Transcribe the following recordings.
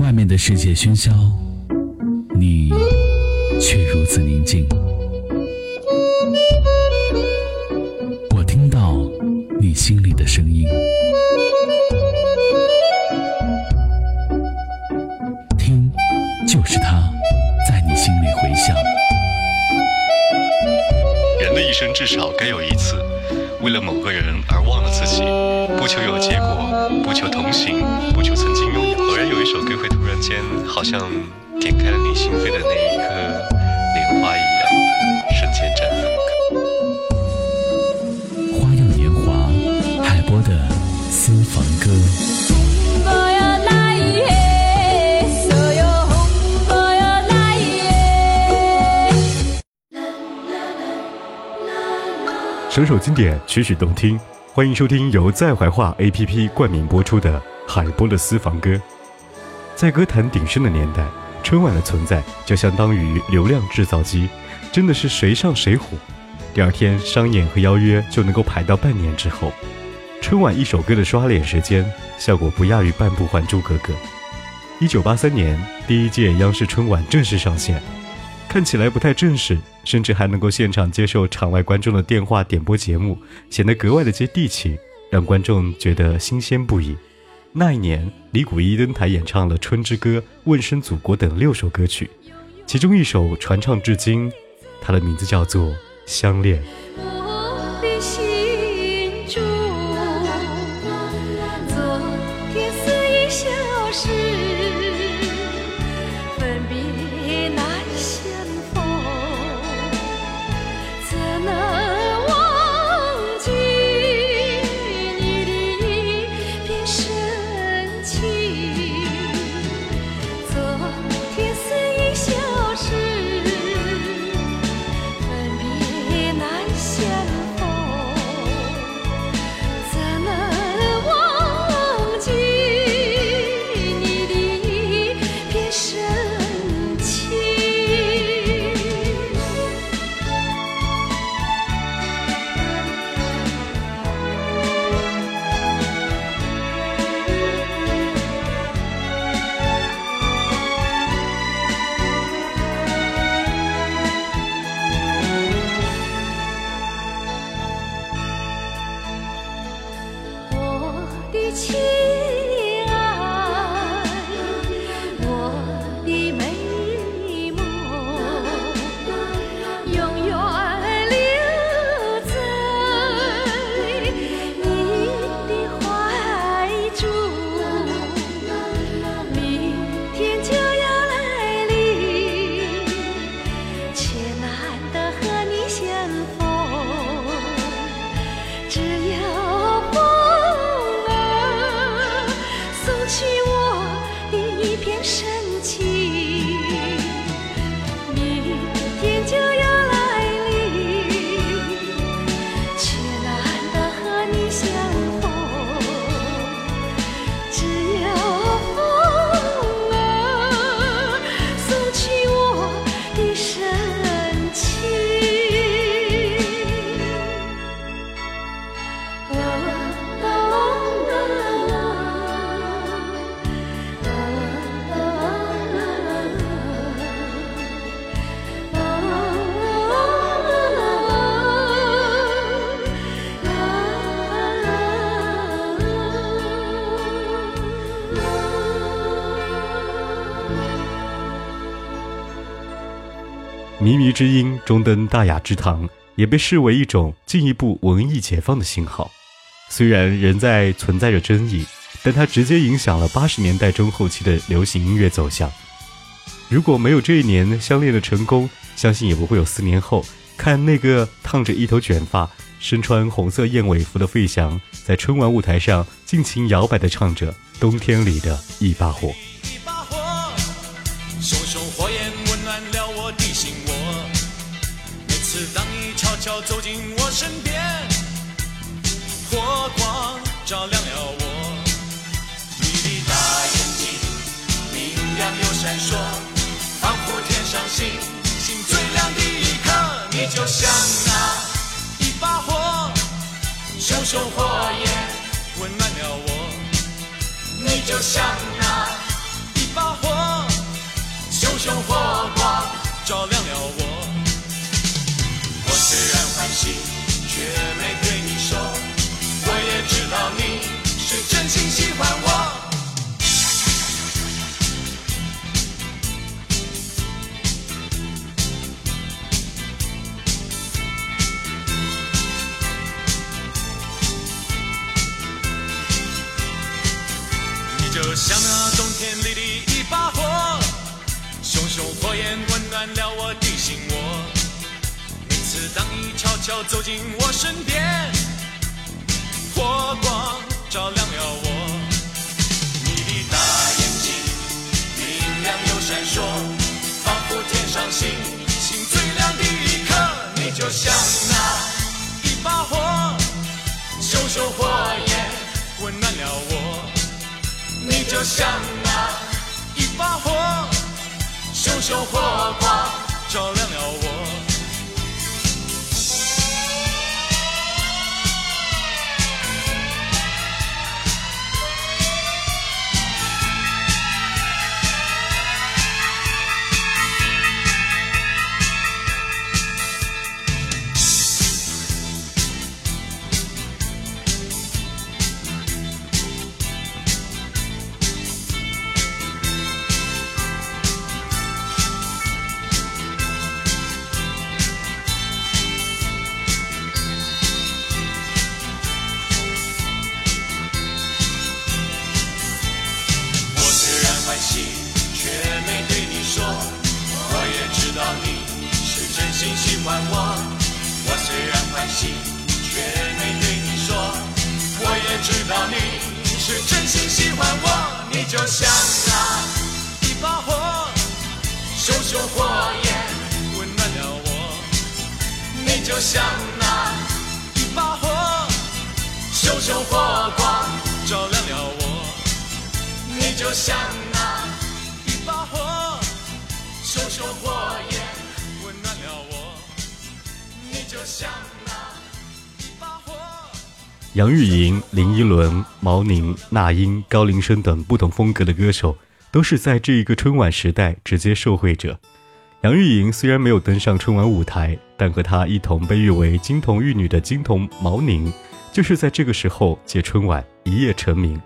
外面的世界喧嚣，你却如此宁静。我听到你心里的声音，听，就是他在你心里回响。人的一生至少该有一次，为了某个人而忘了自己，不求有结果，不求同行，不求曾经。一首歌会突然间，好像点开了你心扉的那一刻，莲花一样，瞬间绽放。花样年华，海波的私房歌。首首经典，曲曲动听，欢迎收听由在怀化 APP 冠名播出的《海波的私房歌》。在歌坛鼎盛的年代，春晚的存在就相当于流量制造机，真的是谁上谁火。第二天商演和邀约就能够排到半年之后。春晚一首歌的刷脸时间，效果不亚于半部《还珠格格》。一九八三年，第一届央视春晚正式上线，看起来不太正式，甚至还能够现场接受场外观众的电话点播节目，显得格外的接地气，让观众觉得新鲜不已。那一年，李谷一登台演唱了《春之歌》《问声祖国》等六首歌曲，其中一首传唱至今，它的名字叫做《相恋》。之音中登大雅之堂，也被视为一种进一步文艺解放的信号。虽然仍在存在着争议，但它直接影响了八十年代中后期的流行音乐走向。如果没有这一年《相恋》的成功，相信也不会有四年后看那个烫着一头卷发、身穿红色燕尾服的费翔，在春晚舞台上尽情摇摆地唱着《冬天里的一把火》。悄悄走进我身边，火光照亮了。我你就像那冬天里的一把火，熊熊火焰温暖了我的心窝。每次当你悄悄走进我身边，火光照亮了我。星星最亮的一刻，你就像那一把火，熊熊火焰温暖了我。你就像那一把火，熊熊火光照亮了我。知道你是真心喜欢我，你就像那一把火，熊熊火焰温暖了我。你就像那一把火，熊熊火光照亮了我。你就像那一把火，熊熊火焰温暖了我。你就像。杨钰莹、林依轮、毛宁、那英、高林生等不同风格的歌手，都是在这一个春晚时代直接受惠者。杨钰莹虽然没有登上春晚舞台，但和她一同被誉为金童玉女的金童毛宁，就是在这个时候借春晚一夜成名。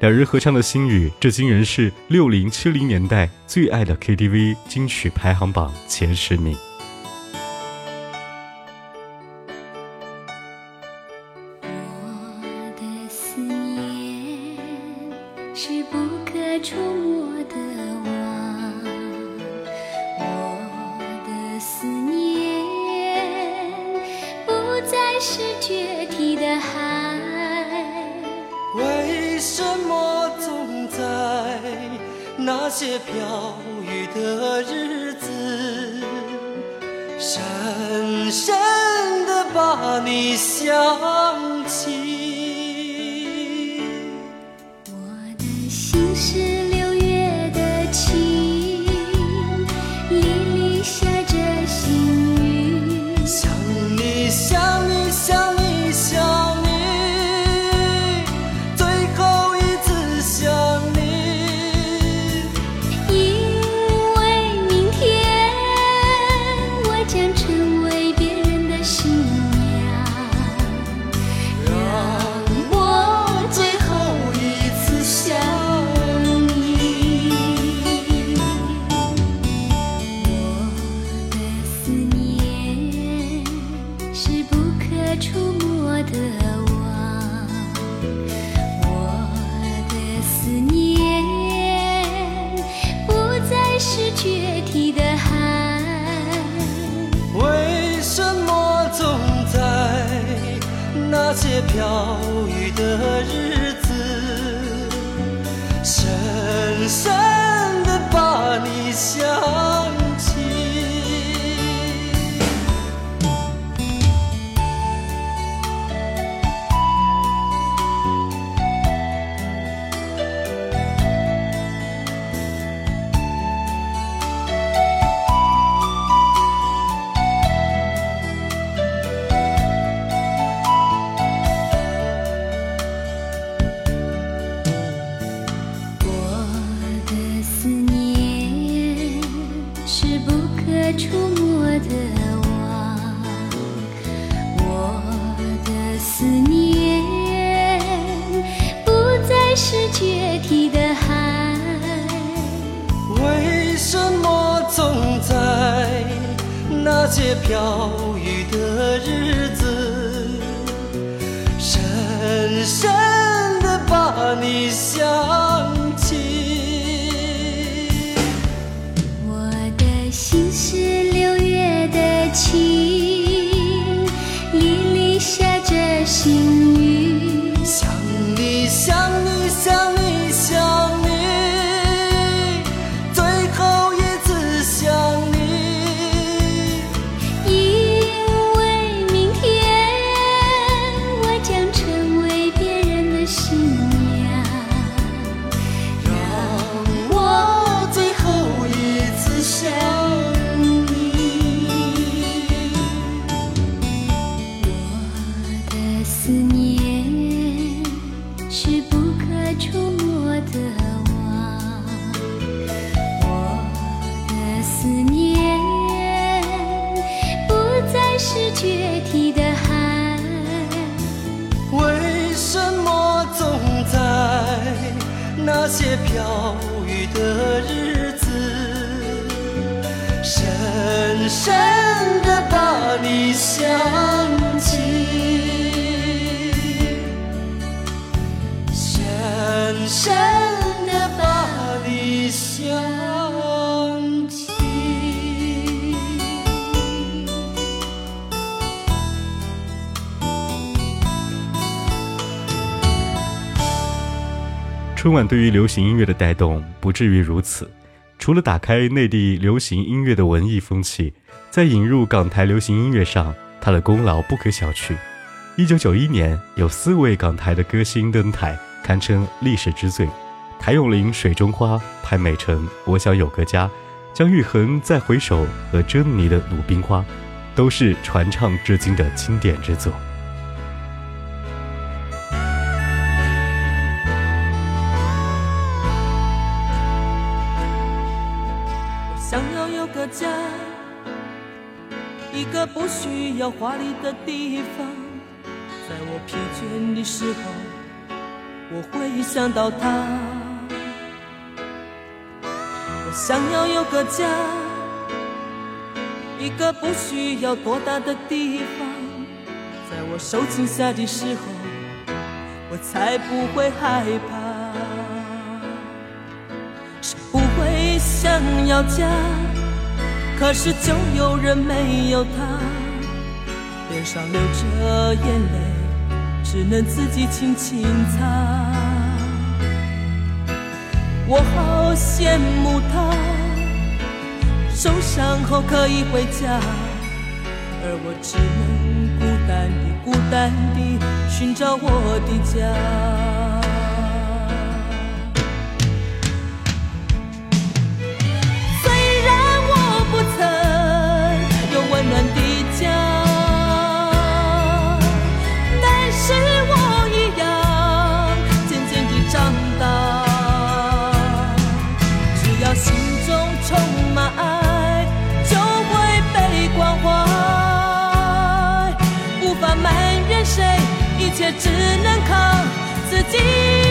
两人合唱的心语，至今仍是六零七零年代最爱的 KTV 金曲排行榜前十名。那些飘雨的日子，深深的把你想。那些飘雨的日子，深深的把你想起。我的心是六月的情，沥沥下着细雨，想你想你想你。春晚对于流行音乐的带动不至于如此，除了打开内地流行音乐的文艺风气，在引入港台流行音乐上，它的功劳不可小觑。一九九一年有四位港台的歌星登台，堪称历史之最。谭咏麟《水中花》，潘美辰《我想有个家》，姜育恒《再回首》和珍妮的《鲁冰花》，都是传唱至今的经典之作。我想要有个家，一个不需要华丽的地方，在我疲倦的时候，我会想到它。我想要有个家，一个不需要多大的地方，在我受惊吓的时候，我才不会害怕。谁不会想要家？可是就有人没有它，脸上流着眼泪，只能自己轻轻擦。我好羡慕他，受伤后可以回家，而我只能孤单地、孤单地寻找我的家。却只能靠自己。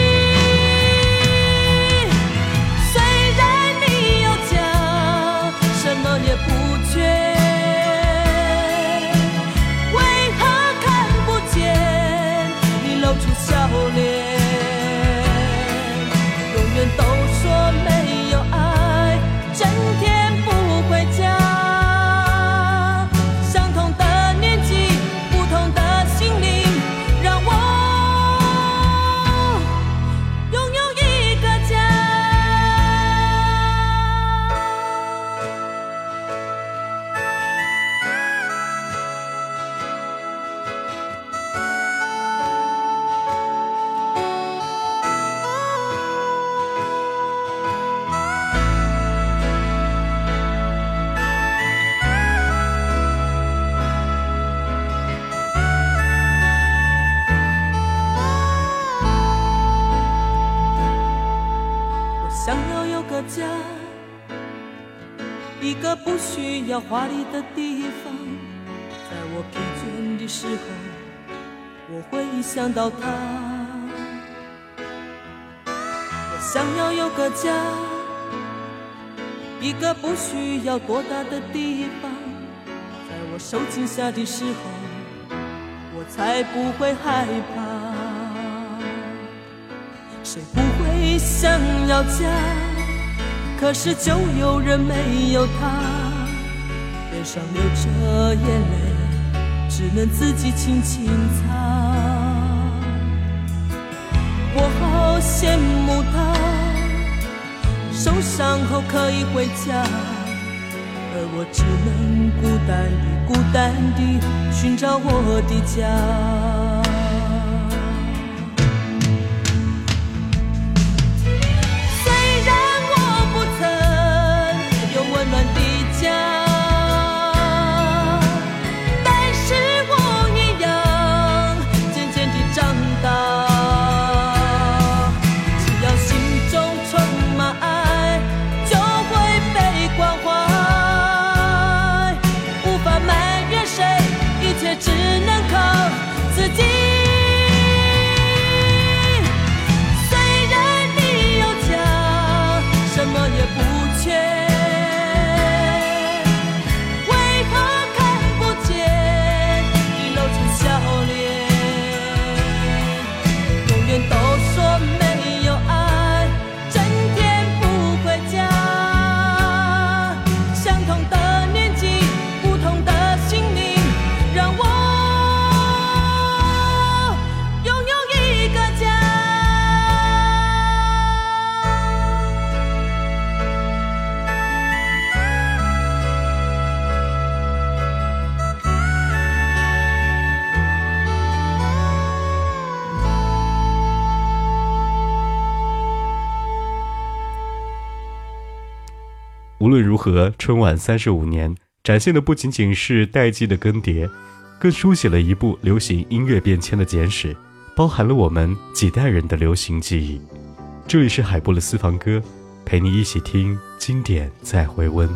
需要华丽的地方，在我疲倦的时候，我会想到他。我想要有个家，一个不需要多大的地方，在我受惊吓的时候，我才不会害怕。谁不会想要家？可是就有人没有他。脸上流着眼泪，只能自己轻轻擦。我好羡慕他，受伤后可以回家，而我只能孤单地、孤单地寻找我的家。虽然我不曾有温暖的家。无论如何，春晚三十五年展现的不仅仅是代际的更迭，更书写了一部流行音乐变迁的简史，包含了我们几代人的流行记忆。这里是海波的私房歌，陪你一起听经典再回温。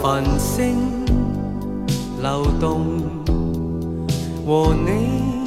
繁星流动，你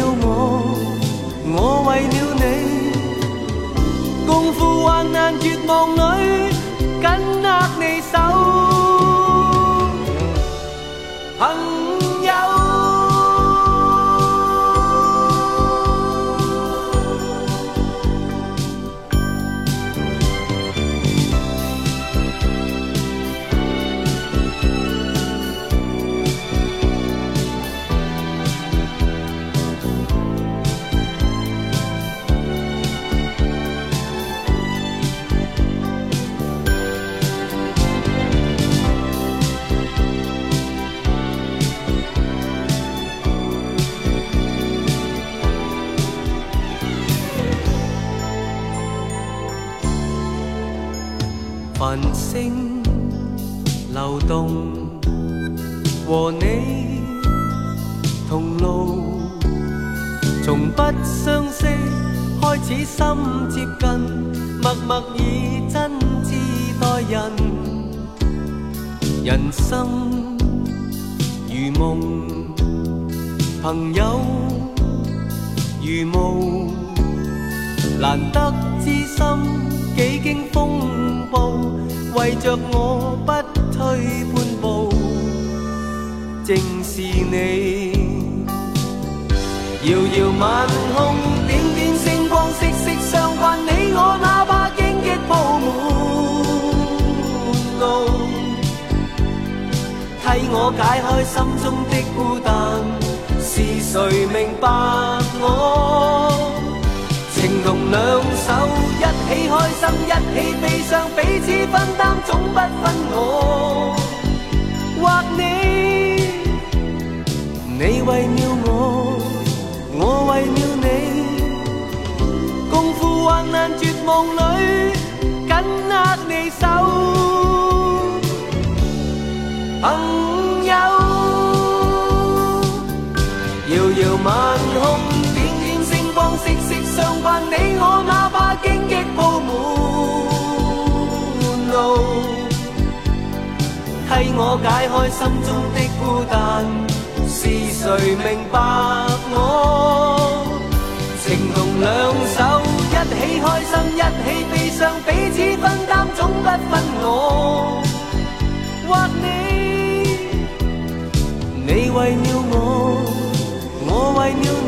难绝望里，紧握你手。心如梦，朋友如雾，难得知心，几经风暴，为着我不退半步，正是你。遥遥晚空，点点星光，息息相关，你我哪怕荆棘铺满。替我解开心中的孤单，是谁明白我？情同两手，一起开心，一起悲伤，彼此分担，总不分我。或你，你为了我，我为了你，共赴患难绝望里，紧握你手。朋友，遥遥晚空，点点星光，息息相伴。你我，哪怕荆棘铺满路，替我解开心中的孤单。是谁明白我？情同两手，一起开心，一起悲伤，彼此分担，总不分我。或你。为了我，我为了。